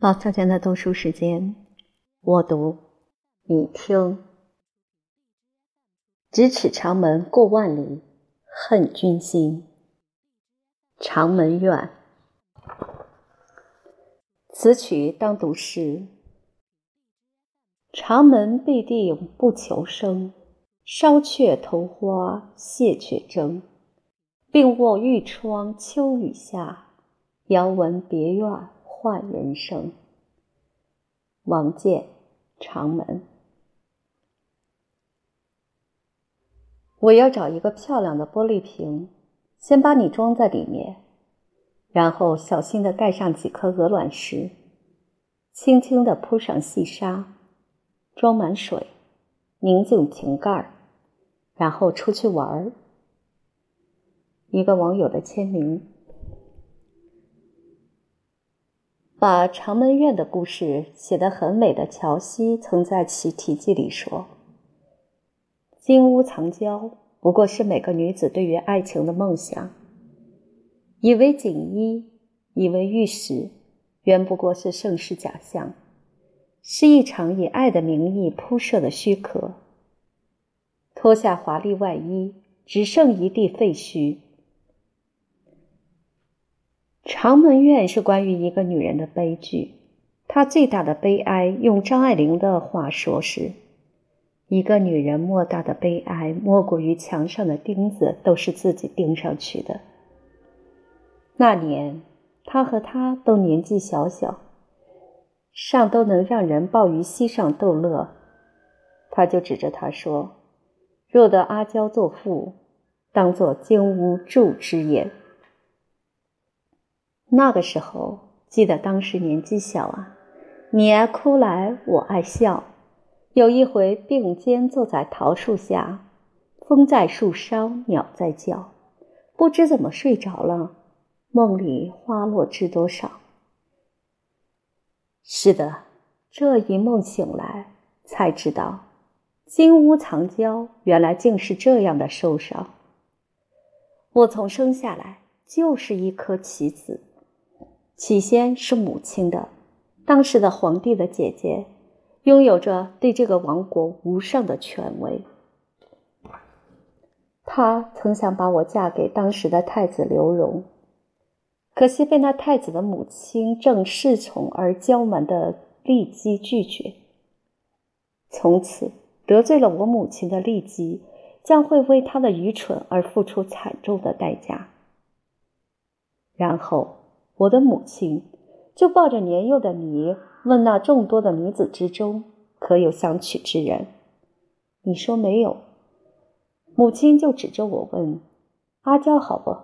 宝小娟的读书时间，我读，你听。咫尺长门过万里，恨君心。长门怨。此曲当读诗。长门必定不求生，烧却头花谢却征。病卧玉窗秋雨下，遥闻别院。换人生。王建，长门。我要找一个漂亮的玻璃瓶，先把你装在里面，然后小心的盖上几颗鹅卵石，轻轻的铺上细沙，装满水，拧紧瓶盖，然后出去玩。一个网友的签名。把长门院的故事写得很美的乔西，曾在其题记里说：“金屋藏娇，不过是每个女子对于爱情的梦想。以为锦衣，以为玉石，原不过是盛世假象，是一场以爱的名义铺设的虚壳。脱下华丽外衣，只剩一地废墟。”长门怨是关于一个女人的悲剧，她最大的悲哀，用张爱玲的话说是：一个女人莫大的悲哀，莫过于墙上的钉子都是自己钉上去的。那年，她和他都年纪小小，尚都能让人抱于膝上逗乐，他就指着她说：“若得阿娇作妇，当作金屋住之也。”那个时候，记得当时年纪小啊，你爱哭来，我爱笑。有一回并肩坐在桃树下，风在树梢，鸟在叫，不知怎么睡着了。梦里花落知多少？是的，这一梦醒来，才知道金屋藏娇，原来竟是这样的受伤。我从生下来就是一颗棋子。起先是母亲的，当时的皇帝的姐姐，拥有着对这个王国无上的权威。她曾想把我嫁给当时的太子刘荣，可惜被那太子的母亲正恃宠而骄蛮的骊姬拒绝。从此得罪了我母亲的骊姬，将会为他的愚蠢而付出惨重的代价。然后。我的母亲就抱着年幼的你，问那众多的女子之中，可有相娶之人？你说没有。母亲就指着我问：“阿娇好不？”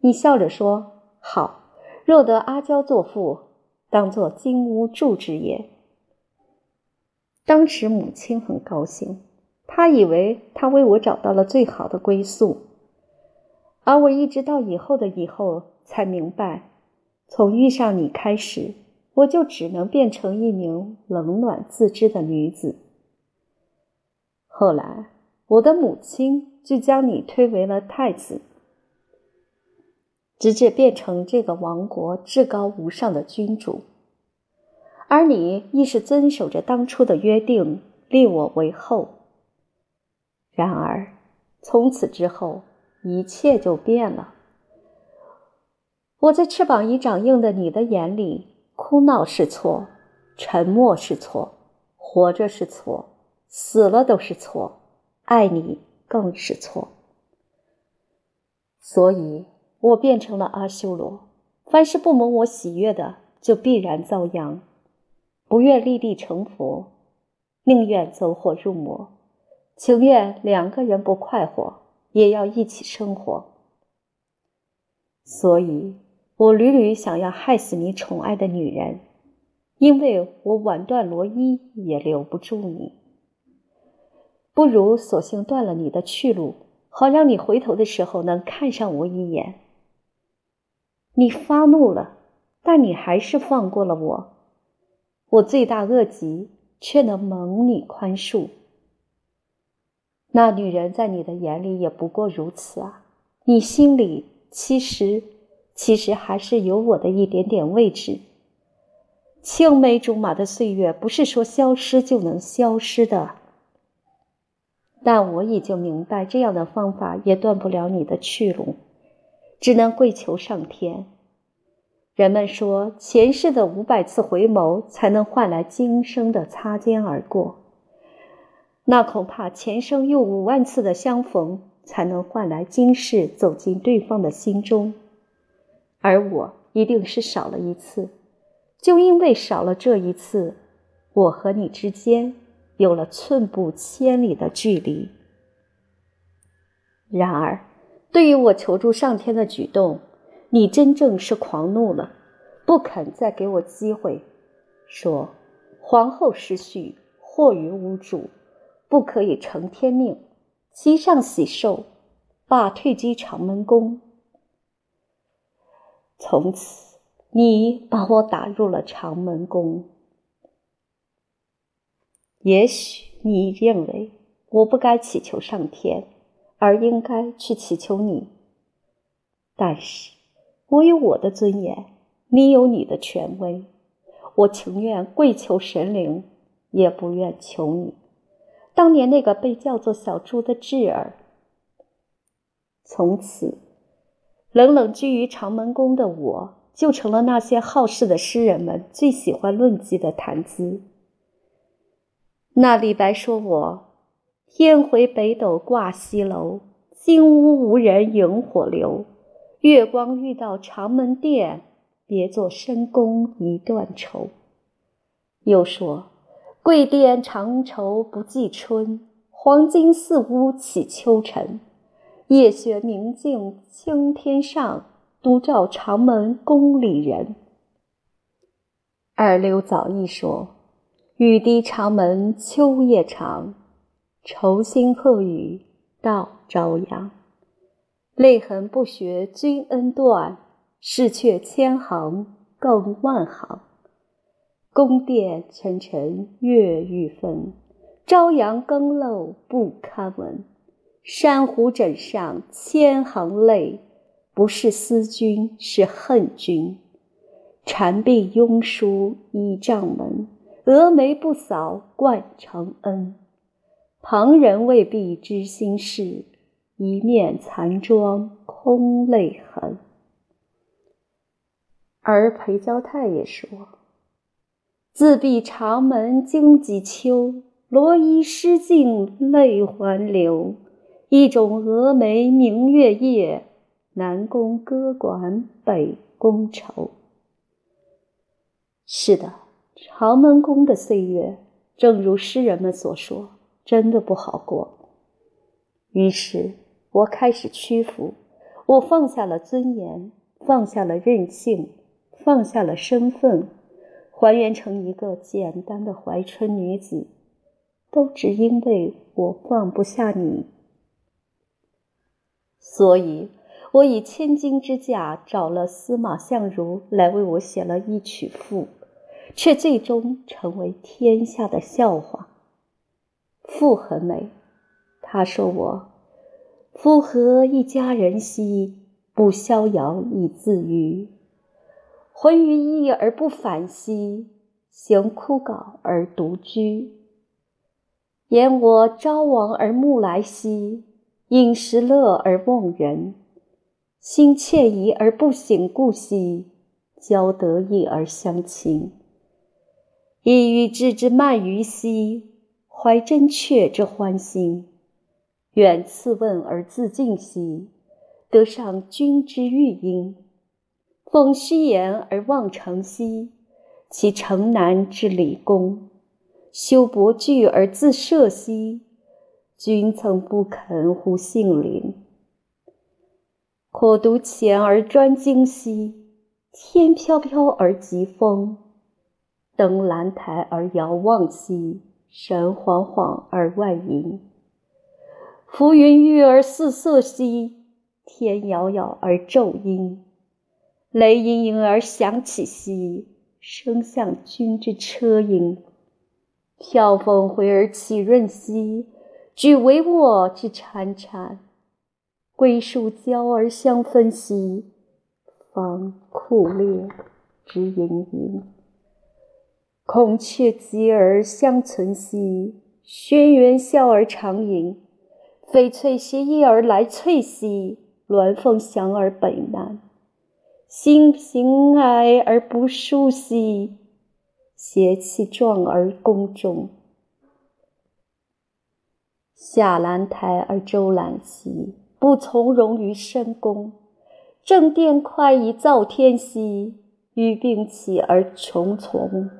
你笑着说：“好。若得阿娇作妇，当作金屋住之也。”当时母亲很高兴，她以为她为我找到了最好的归宿，而我一直到以后的以后才明白。从遇上你开始，我就只能变成一名冷暖自知的女子。后来，我的母亲就将你推为了太子，直至变成这个王国至高无上的君主。而你亦是遵守着当初的约定，立我为后。然而，从此之后，一切就变了。我在翅膀已长硬的你的眼里，哭闹是错，沉默是错，活着是错，死了都是错，爱你更是错。所以我变成了阿修罗，凡是不蒙我喜悦的，就必然遭殃。不愿立地成佛，宁愿走火入魔，情愿两个人不快活，也要一起生活。所以。我屡屡想要害死你宠爱的女人，因为我挽断罗衣也留不住你。不如索性断了你的去路，好让你回头的时候能看上我一眼。你发怒了，但你还是放过了我。我罪大恶极，却能蒙你宽恕。那女人在你的眼里也不过如此啊！你心里其实……其实还是有我的一点点位置，青梅竹马的岁月不是说消失就能消失的。但我已经明白，这样的方法也断不了你的去路，只能跪求上天。人们说，前世的五百次回眸才能换来今生的擦肩而过，那恐怕前生又五万次的相逢才能换来今世走进对方的心中，而我一定是少了一次。就因为少了这一次，我和你之间。有了寸步千里的距离。然而，对于我求助上天的举动，你真正是狂怒了，不肯再给我机会，说皇后失序，祸于无主，不可以承天命，西上喜寿，罢退居长门宫。从此，你把我打入了长门宫。也许你认为我不该祈求上天，而应该去祈求你。但是，我有我的尊严，你有你的权威。我情愿跪求神灵，也不愿求你。当年那个被叫做小猪的智儿，从此冷冷居于长门宫的我，就成了那些好事的诗人们最喜欢论及的谈资。那李白说：“我天回北斗挂西楼，金屋无人萤火流。月光遇到长门殿，别作深宫一段愁。”又说：“桂殿长愁不记春，黄金四屋起秋尘。夜雪明镜青天上，独照长门宫里人。”二刘早一说。雨滴长门秋夜长，愁心鹤语到朝阳。泪痕不学君恩断，事却千行更万行。宫殿沉沉月欲分，朝阳更漏不堪闻。珊瑚枕上千行泪，不是思君是恨君。禅壁庸书倚帐门。峨眉不扫冠承恩，旁人未必知心事，一面残妆空泪痕。而裴交太也说：“自闭长门经几秋，罗衣失尽泪还流。一种峨眉明月夜，南宫歌管北宫愁。”是的。长门宫的岁月，正如诗人们所说，真的不好过。于是我开始屈服，我放下了尊严，放下了任性，放下了身份，还原成一个简单的怀春女子，都只因为我放不下你。所以，我以千金之价找了司马相如来为我写了一曲赋。却最终成为天下的笑话。赋很美，他说我：“夫何一家人兮，不逍遥以自娱；浑于逸而不反兮，行枯槁而独居。言我朝往而暮来兮，饮食乐而忘人；心惬意而不省故兮，交得意而相亲。”意欲置之慢于兮，怀真阙之欢心；远次问而自敬兮，得上君之玉音。讽虚言而忘诚兮，其城南之理工；修博具而自摄兮，君曾不肯乎杏林。可独前而专精兮，天飘飘而疾风。登兰台而遥望兮，神恍恍而外隐；浮云郁而四色兮，天杳杳而昼阴。雷隐隐而响起兮，声向君之车音。飘风回而起润兮，举帷幄之潺潺。桂树交而香芬兮，芳酷烈之盈盈。孔雀击而相存兮，轩辕笑而长吟。翡翠携翼而来翠兮，鸾凤翔而北南。心平哀而不舒兮，邪气壮而宫中。下兰台而周览兮，不从容于深宫。正殿快以造天兮，欲并起而穷从。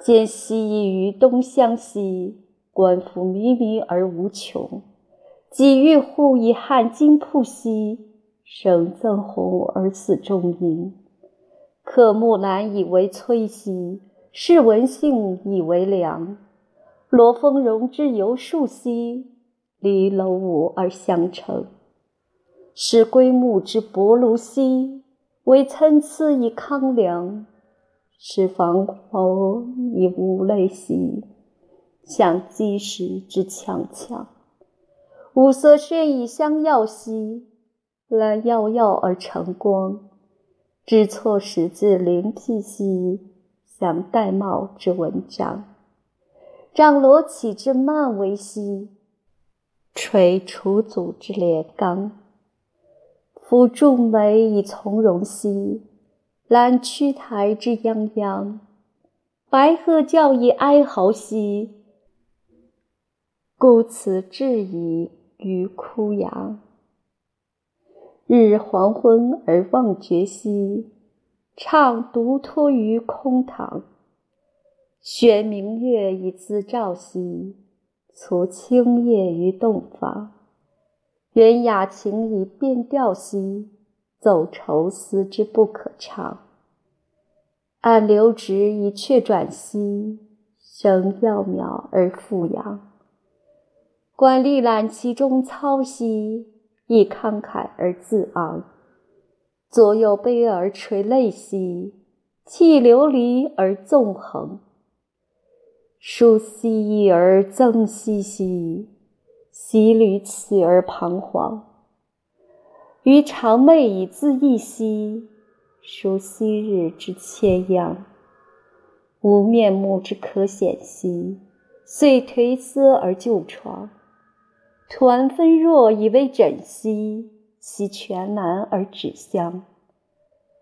见西夷于东乡兮，观夫靡靡而无穷。几欲乎以汉金铺兮，生曾红而死中阴。刻木兰以为崔兮，视文杏以为梁。罗峰荣之游树兮，离楼舞而相成。是归木之薄庐兮，为参差以康梁。是防侯以无类兮，向积石之强强。五色轩以相耀兮，兰耀耀而成光。知错时自灵辟兮，向玳瑁之文章。张罗绮之曼为兮，垂楚祖之列纲。抚仲眉以从容兮，揽屈台之泱泱。白鹤叫以哀嚎兮，故此至矣于枯杨。日黄昏而忘绝兮，怅独托于空堂。悬明月以自照兮，促清夜于洞房。愿雅情以变调兮，奏愁思之不可唱。按流直以却转兮，生窈窕而复扬。观历览其中操兮，亦慷慨而自昂。左右悲而垂泪兮，泣流离而纵横。疏兮易而增兮兮，徙履此而彷徨。余长寐以自缢兮，数昔日之千央。无面目之可显兮，遂颓思而就床。团分若以为枕兮，惜全难而止香。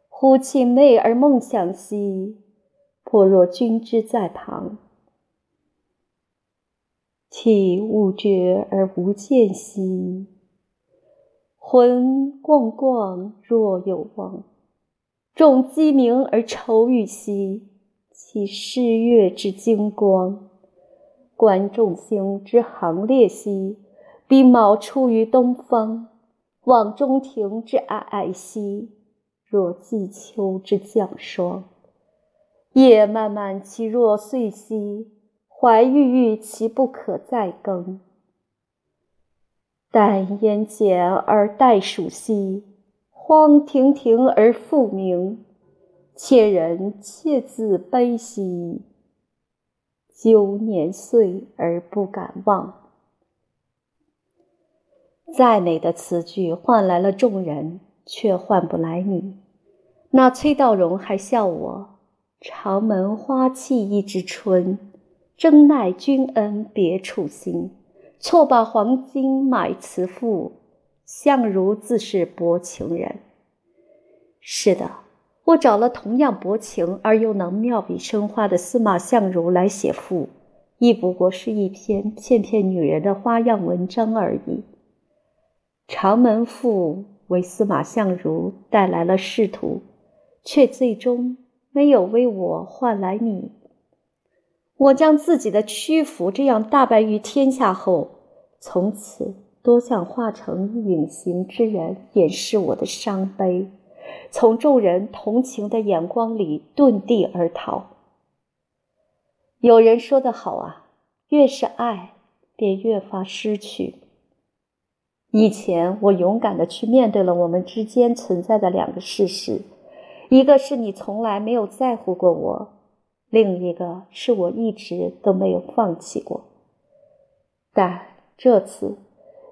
忽寝寐而梦想兮，颇若君之在旁。体悟觉而无见兮，魂逛逛若有望。众鸡鸣而愁郁兮，其失月之精光。观众星之行列兮，比卯出于东方。望中庭之霭霭兮，若季秋之降霜。夜漫漫其若岁兮。怀郁郁其不可再更。但烟减而待暑兮，荒亭亭而复明。妾人妾自悲兮，纠年岁而不敢忘。再美的词句换来了众人，却换不来你。那崔道融还笑我：长门花气一枝春。争奈君恩别处心，错把黄金买慈妇。相如自是薄情人。是的，我找了同样薄情而又能妙笔生花的司马相如来写赋，亦不过是一篇骗骗女人的花样文章而已。长门赋为司马相如带来了仕途，却最终没有为我换来你。我将自己的屈服这样大败于天下后，从此多想化成隐形之人，掩饰我的伤悲，从众人同情的眼光里遁地而逃。有人说得好啊，越是爱，便越发失去。以前我勇敢的去面对了我们之间存在的两个事实，一个是你从来没有在乎过我。另一个是我一直都没有放弃过，但这次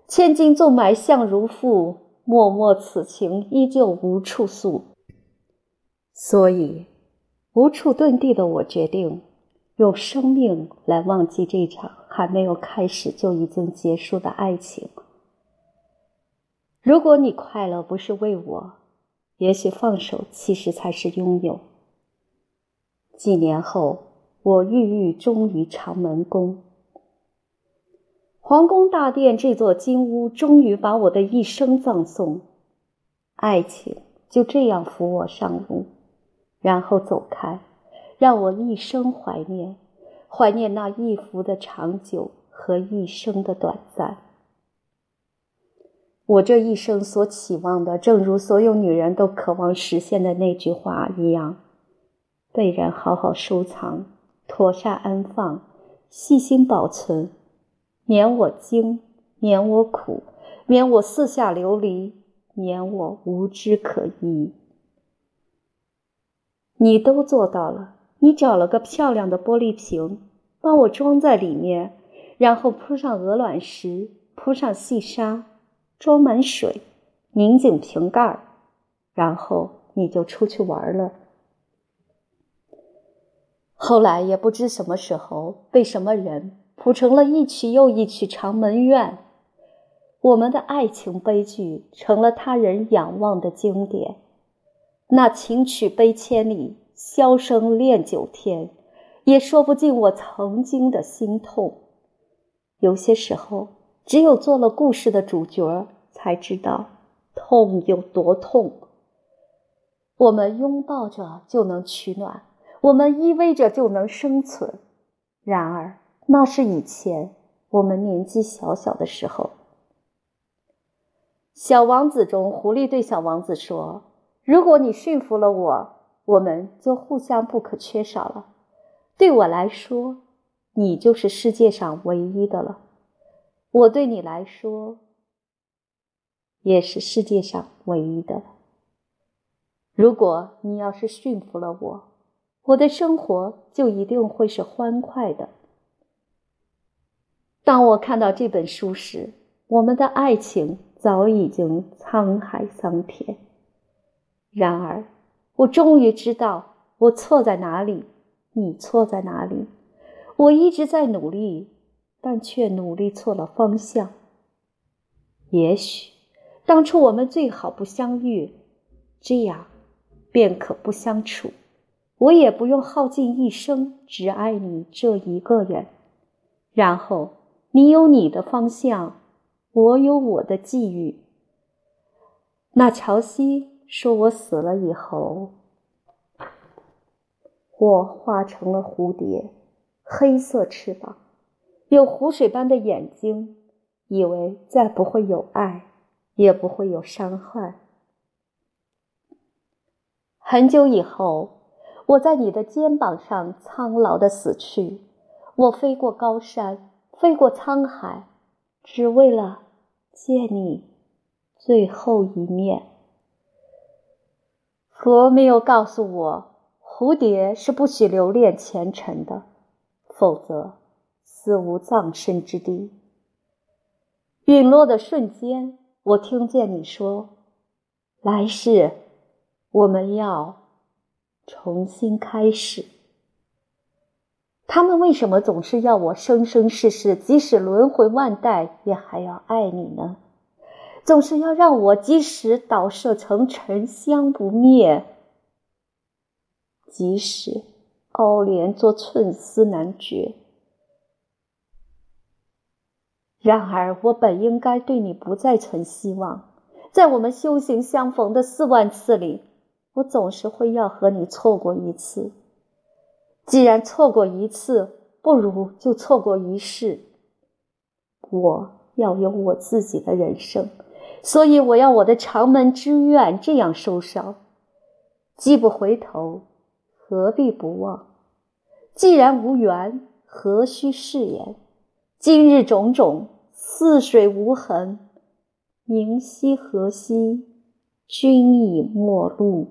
千金纵买相如赋，脉脉此情依旧无处诉。所以，无处遁地的我决定，用生命来忘记这场还没有开始就已经结束的爱情。如果你快乐不是为我，也许放手其实才是拥有。几年后，我郁郁终于长门宫。皇宫大殿这座金屋，终于把我的一生葬送。爱情就这样扶我上路，然后走开，让我一生怀念，怀念那一幅的长久和一生的短暂。我这一生所期望的，正如所有女人都渴望实现的那句话一样：被人好好收藏，妥善安放，细心保存。免我惊，免我苦，免我四下流离，免我无枝可依。你都做到了，你找了个漂亮的玻璃瓶，帮我装在里面，然后铺上鹅卵石，铺上细沙，装满水，拧紧瓶盖，然后你就出去玩了。后来也不知什么时候被什么人。谱成了一曲又一曲《长门怨》，我们的爱情悲剧成了他人仰望的经典。那情曲悲千里，箫声恋九天，也说不尽我曾经的心痛。有些时候，只有做了故事的主角，才知道痛有多痛。我们拥抱着就能取暖，我们依偎着就能生存。然而，那是以前我们年纪小小的时候，《小王子》中，狐狸对小王子说：“如果你驯服了我，我们就互相不可缺少了。对我来说，你就是世界上唯一的了；我对你来说，也是世界上唯一的了。如果你要是驯服了我，我的生活就一定会是欢快的。”当我看到这本书时，我们的爱情早已经沧海桑田。然而，我终于知道我错在哪里，你错在哪里。我一直在努力，但却努力错了方向。也许，当初我们最好不相遇，这样便可不相处。我也不用耗尽一生只爱你这一个人，然后。你有你的方向，我有我的际遇。那乔西说：“我死了以后，我化成了蝴蝶，黑色翅膀，有湖水般的眼睛，以为再不会有爱，也不会有伤害。很久以后，我在你的肩膀上苍老的死去，我飞过高山。”飞过沧海，只为了见你最后一面。佛没有告诉我，蝴蝶是不许留恋前尘的，否则死无葬身之地。陨落的瞬间，我听见你说：“来世，我们要重新开始。”他们为什么总是要我生生世世，即使轮回万代，也还要爱你呢？总是要让我即使倒射成沉香不灭，即使熬莲做寸丝难绝。然而，我本应该对你不再存希望。在我们修行相逢的四万次里，我总是会要和你错过一次。既然错过一次，不如就错过一世。我要有我自己的人生，所以我要我的长门之愿这样受伤：既不回头，何必不忘？既然无缘，何须誓言？今日种种，似水无痕。明夕何夕，君已陌路。